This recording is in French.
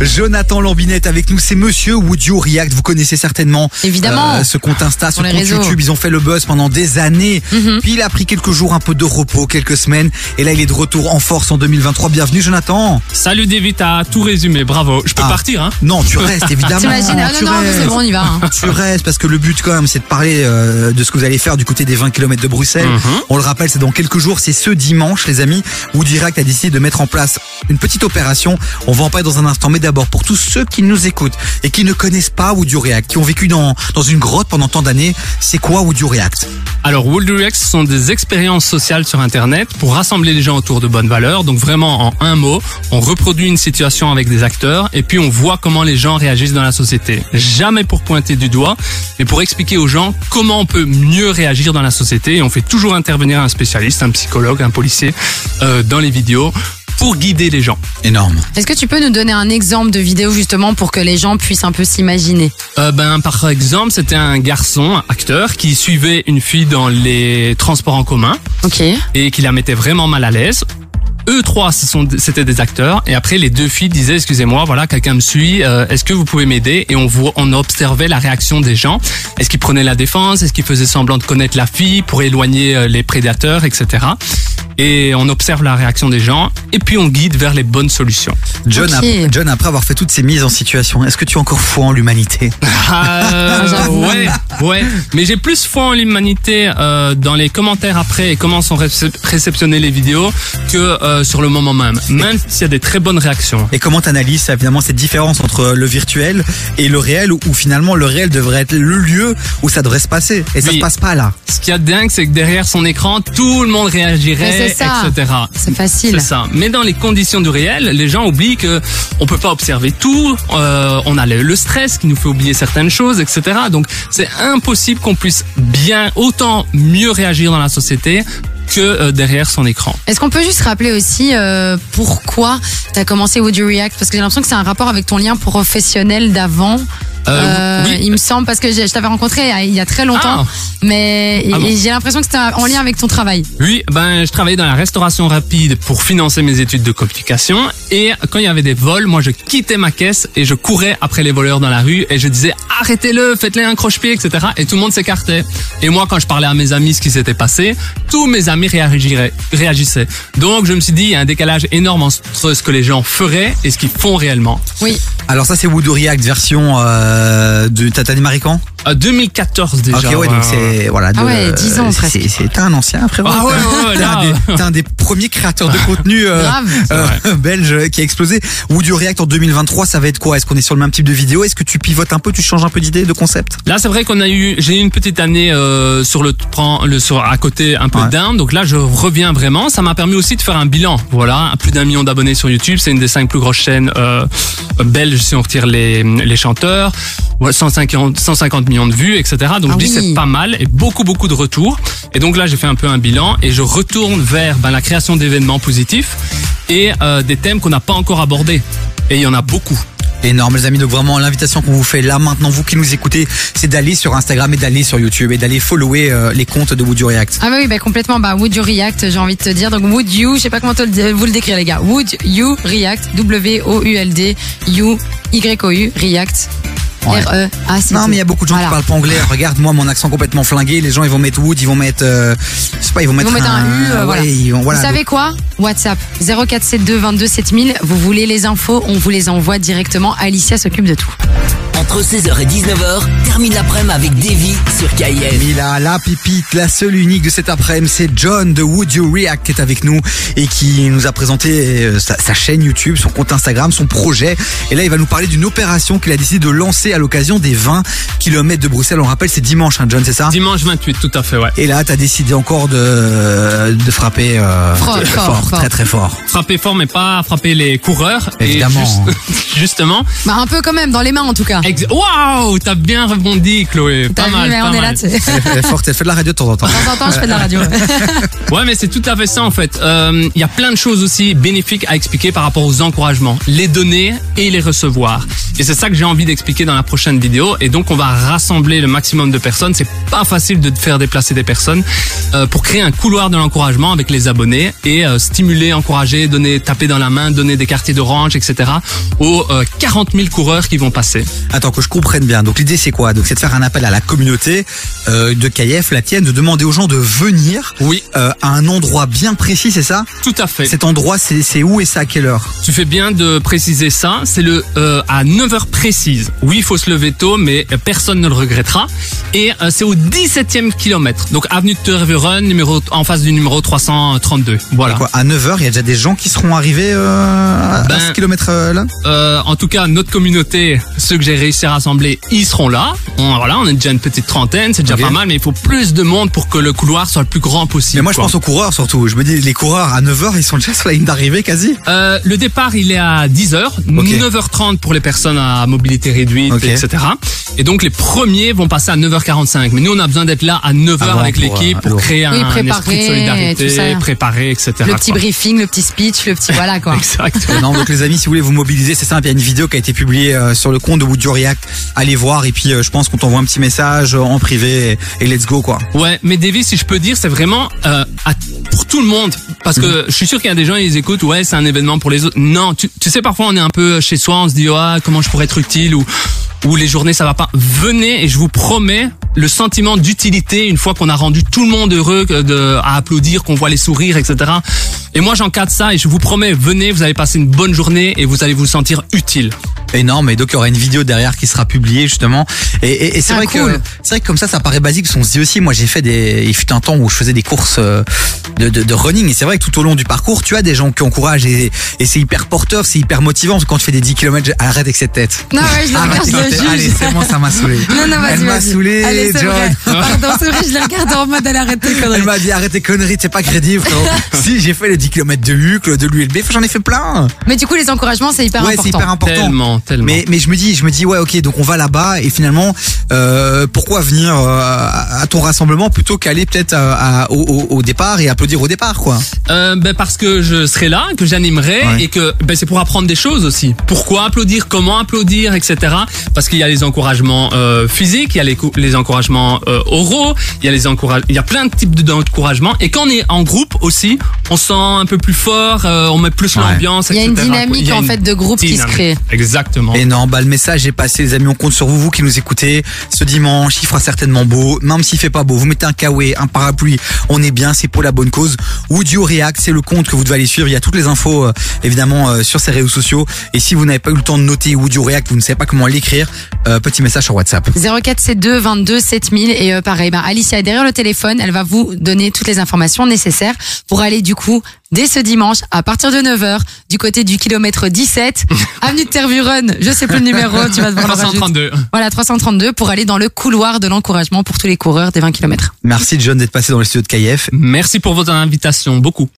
Jonathan Lambinette avec nous, c'est Monsieur Would You React. Vous connaissez certainement Évidemment. euh, ce compte Insta, ce Sur les compte réseaux. YouTube. Ils ont fait le buzz pendant des années. Mhm. Puis il a pris quelques jours, un peu de repos, quelques semaines. Et là, il est de retour en force en 2023. Bienvenue, Jonathan. Salut David, t'as tout résumé, bravo. Je peux Ah. partir, hein Non, tu restes évidemment. T'imagines Ah tu non, non, mais restes. c'est bon, on y va. hein. Tu restes parce que le but quand même c'est de parler euh, de ce que vous allez faire du côté des 20 km de Bruxelles. Mhm. On le rappelle, c'est dans quelques jours, c'est ce dimanche les amis où Direct a décidé de mettre en place une petite opération. On va en parler dans un instant, mais d'abord pour tous ceux qui nous écoutent et qui ne connaissent pas You React, qui ont vécu dans, dans une grotte pendant tant d'années, c'est quoi You React? Alors, World React, ce sont des expériences sociales sur Internet pour rassembler les gens autour de bonnes valeurs. Donc vraiment, en un mot, on reproduit une situation avec des acteurs et puis on voit comment les gens réagissent dans la société. Jamais pour pointer du doigt, mais pour expliquer aux gens comment on peut mieux réagir dans la société. Et on fait toujours intervenir un spécialiste, un psychologue, un policier euh, dans les vidéos pour guider les gens. Énorme. Est-ce que tu peux nous donner un exemple de vidéo justement pour que les gens puissent un peu s'imaginer? Euh, ben, par exemple, c'était un garçon, un acteur, qui suivait une fille dans les transports en commun. Ok. et qui la mettait vraiment mal à l'aise. Eux trois, ce sont, c'était des acteurs. Et après, les deux filles disaient, excusez-moi, voilà, quelqu'un me suit. euh, Est-ce que vous pouvez m'aider? Et on voit, on observait la réaction des gens. Est-ce qu'ils prenaient la défense? Est-ce qu'ils faisaient semblant de connaître la fille pour éloigner euh, les prédateurs, etc. Et on observe la réaction des gens. Et puis on guide vers les bonnes solutions. John, John, après avoir fait toutes ces mises en situation, est-ce que tu as encore foi en l'humanité? Euh, ouais, ouais. Mais j'ai plus foi en l'humanité euh, dans les commentaires après et comment sont récep- réceptionnées les vidéos que euh, sur le moment même. Même s'il y a des très bonnes réactions. Et comment t'analyses évidemment cette différence entre le virtuel et le réel où, où finalement le réel devrait être le lieu où ça devrait se passer? Et ça Oui. se passe pas là. Ce qu'il y a de dingue, c'est que derrière son écran, tout le monde réagirait, ça. etc. C'est facile. C'est ça. Mais dans les conditions du réel, les gens oublient que on peut pas observer tout. euh, on a le, le stress qui nous fait oublier certaines choses, etc. Donc c'est impossible qu'on puisse bien autant mieux réagir dans la société que euh, derrière son écran. Est-ce qu'on peut juste rappeler aussi euh, pourquoi tu as commencé Would You React? Parce que j'ai l'impression que c'est un rapport avec ton lien professionnel d'avant. Euh. Il me semble parce que je t'avais rencontré il y a très longtemps, Ah. mais Ah bon j'ai l'impression que c'était en lien avec ton travail. Oui, ben je travaillais dans la restauration rapide pour financer mes études de communication et quand il y avait des vols, moi je quittais ma caisse et je courais après les voleurs dans la rue et je disais arrêtez-le, faites-les un croche-pied, etc. Et tout le monde s'écartait. Et moi quand je parlais à mes amis ce qui s'était passé, tous mes amis réagiraient, réagissaient. Donc je me suis dit il y a un décalage énorme entre ce que les gens feraient et ce qu'ils font réellement. Oui. Alors ça c'est Would You React version euh, de Tata démarré quand Euh, 2014 déjà. Ok ouais donc c'est voilà. Ah ouais, 10 ans c'est- presque. c'est- un ancien frérot. Ah ouais, ouais, ouais, T'es un des- T'es un des premiers créateurs de contenu euh, euh, belge qui a explosé. Would You React en 2023 ça va être quoi? Est-ce qu'on est sur le même type de vidéo? Est-ce que tu pivotes un peu, tu changes un peu d'idée, de concept? Là, c'est vrai qu'on a eu, j'ai eu une petite année euh, sur le prend le sur à côté un peu Ouais. down. Donc là, je reviens vraiment. Ça m'a permis aussi de faire un bilan. Voilà, plus d'un million d'abonnés sur YouTube. C'est une des cinq plus grosses chaînes euh, belges si on retire les les chanteurs. Ouais, 150 150 millions de vues, etc. Donc Ah je dis oui. c'est pas mal et beaucoup beaucoup de retours. Et donc là, j'ai fait un peu un bilan et je retourne vers ben, la création d'événements positifs et euh, des thèmes qu'on n'a pas encore abordés. Et il y en a beaucoup. Énorme les amis, donc vraiment l'invitation qu'on vous fait là maintenant, vous qui nous écoutez, c'est d'aller sur Instagram et d'aller sur YouTube et d'aller follower euh, les comptes de Would You React. Ah bah oui, bah complètement. Bah Would You React, j'ai envie de te dire. Donc Would You, je sais pas comment te vous le décrire les gars. Would You React, W O U L D U Y O U React. R E. Non mais il y a beaucoup de gens Voilà. qui parlent pas anglais. Regarde moi mon accent complètement flingué. Les gens ils vont mettre Wood, ils vont mettre, euh, je sais pas, ils vont mettre, vont mettre un U, euh, ouais, voilà. ils vont- voilà. Vous savez quoi? WhatsApp 0472 22 7000. Vous voulez les infos On vous les envoie directement. Alicia s'occupe de tout. Entre 16h et 19h, termine l'après-midi avec Davy sur KIF. Mila, la pipite, la seule unique de cet après-midi, c'est John de Would You React qui est avec nous et qui nous a présenté euh, sa, sa chaîne YouTube, son compte Instagram, son projet. Et là, il va nous parler d'une opération qu'il a décidé de lancer à l'occasion des 20 km de Bruxelles. On rappelle, c'est dimanche, hein, John, c'est ça? Dimanche 28, tout à fait, ouais. Et là, t'as décidé encore de, de frapper euh, Fort, fort, fort. très très fort. frapper fort mais pas frapper les coureurs Évidemment. et juste- justement Bah un peu quand même dans les mains en tout cas. ex- Waouh, t'as bien rebondi, Chloé. T'as Pas vu, mal, mais pas on est là, mal. tu sais. De Elle, elle est forte, elle fait de la radio de temps en temps. temps en temps, je fais de la radio. Ouais, mais c'est tout à fait ça en fait. Euh, Il y a plein de choses aussi bénéfiques à expliquer par rapport aux encouragements, les donner et les recevoir. Et c'est ça que j'ai envie d'expliquer dans la prochaine vidéo. Et donc on va rassembler le maximum de personnes. C'est pas facile de faire déplacer des personnes euh, pour créer un couloir de l'encouragement avec les abonnés et euh, stimuler, encourager, donner, taper dans la main, donner des quartiers d'orange, etc. aux euh, 40 000 coureurs qui vont passer. Attends, que je comprenne bien. Donc l'idée c'est quoi? Donc c'est de faire un appel à la communauté euh, de KF, la tienne, de demander aux gens de venir Oui, euh, à un endroit bien précis, c'est ça? Tout à fait. Cet endroit, c'est où et c'est à quelle heure? Tu fais bien de préciser ça. C'est le euh, à 9h précise. Oui, il faut se lever tôt, mais personne ne le regrettera. Et c'est au 17e kilomètre. Donc avenue de Tervuren, numéro en face du numéro 332. Voilà. Quoi, À 9h, il y a déjà des gens qui seront arrivés à- à Ben, ce kilomètre là? en tout cas, notre communauté, ceux que j'ai réussi à rassembler, ils seront là. On, voilà, on est déjà une petite trentaine, c'est déjà pas mal, mais il faut plus de monde pour que le couloir soit le plus grand possible. Mais moi je pense aux coureurs surtout. Je me dis les coureurs à 9h, ils sont déjà sur la ligne d'arrivée quasi. Euh, le départ, il est à 10h, 9h30 pour les personnes à mobilité réduite, etc. Et donc les premiers vont passer à 9h45. Mais nous, on a besoin d'être là à 9h Avant avec pour, l'équipe euh, pour créer un, Oui, un préparer, esprit de solidarité, préparer, etc. Le petit quoi. briefing, le petit speech, le petit voilà quoi. Exact. non, donc les amis, si vous voulez vous mobiliser, c'est simple. Il y a une vidéo qui a été publiée euh, sur le compte de Wood Allez voir et puis euh, je pense qu'on t'envoie un petit message en privé et, et let's go quoi. Ouais, mais Davy, si je peux dire, c'est vraiment euh, à- pour tout le monde. Parce que je suis sûr qu'il y a des gens, ils écoutent, ouais, c'est un événement pour les autres. Non, tu, tu sais, parfois on est un peu chez soi, on se dit, ah, comment je pourrais être utile ou ou les journées ça va pas. Venez et je vous promets le sentiment d'utilité une fois qu'on a rendu tout le monde heureux de, à applaudir, qu'on voit les sourires, etc. Et moi j'encadre ça et je vous promets, venez, vous allez passer une bonne journée et vous allez vous sentir utile. Énorme. Et donc il y aura une vidéo derrière qui sera publiée justement. Et, et- et c'est Ah, vrai cool. que c'est vrai que comme ça, ça paraît basique. Parce qu'on se dit aussi, moi j'ai fait des, il fut un temps où je faisais des courses euh, de, de, de running. Et c'est vrai que tout au long du parcours, tu as des gens qui encouragent et, et c'est hyper porteur, c'est hyper motivant. Quand tu fais des 10 km, arrête avec cette tête. Non, ouais, je Arrête regarde, je tête. Allez, c'est bon, ça m'a saoulé. Non, non, vas-y, Elle m'a saoulé, Allez, c'est John. vrai. Pardon, c'est vrai, je le regarde en mode elle arrête tes conneries. Elle m'a dit arrête tes conneries, c'est pas crédible. si j'ai fait les 10 km de Hucle, de l'ULB, j'en ai fait plein. Mais du coup, les encouragements, c'est hyper ouais, c'est important. hyper important. Tellement, tellement. Mais, mais je me dis, je me dis, ouais, ok, donc on va là-bas et finalement, euh, pourquoi venir euh, à ton rassemblement plutôt qu'aller peut-être à- à- au, au- au départ et applaudir au départ, quoi. Euh, ben parce que je serai là, que j'animerai Ouais. et que ben c'est pour apprendre des choses aussi. Pourquoi applaudir, comment applaudir, etc. Parce qu'il y a les encouragements euh, physiques, il y a les, les encouragements euh, oraux, il y a les encouragements, il y a plein de types de- d'encouragements. Et quand on est en groupe aussi, on se sent un peu plus fort, euh, on met plus Ouais. l'ambiance. Il y a une dynamique, en une fait, de groupe qui se crée. Exactement. Et non, bah le message est passé, les amis. On compte sur vous, vous qui nous écoutez. Ce dimanche, il fera certainement beau, même s'il fait pas beau. Vous mettez un kawaii, un parapluie, on est bien, c'est pour la bonne cause. You react, c'est le compte que vous devez aller suivre. Il y a toutes les infos, euh, évidemment, euh, sur ces réseaux sociaux. Et si vous n'avez pas eu le temps de noter you react, vous ne savez pas comment l'écrire, euh, petit message sur WhatsApp. 0472 22 7000 et euh, pareil, ben Alicia est derrière le téléphone, elle va vous donner toutes les informations nécessaires pour aller du coup dès ce dimanche à partir de 9h du côté du kilomètre 17 avenue de Tervuren, je sais plus le numéro, tu vas devoir le rajouter. 332. Voilà 332 pour aller dans le couloir de l'encouragement pour tous les coureurs des 20 km. Merci John d'être passé dans le studio de KF. Merci pour votre invitation, beaucoup.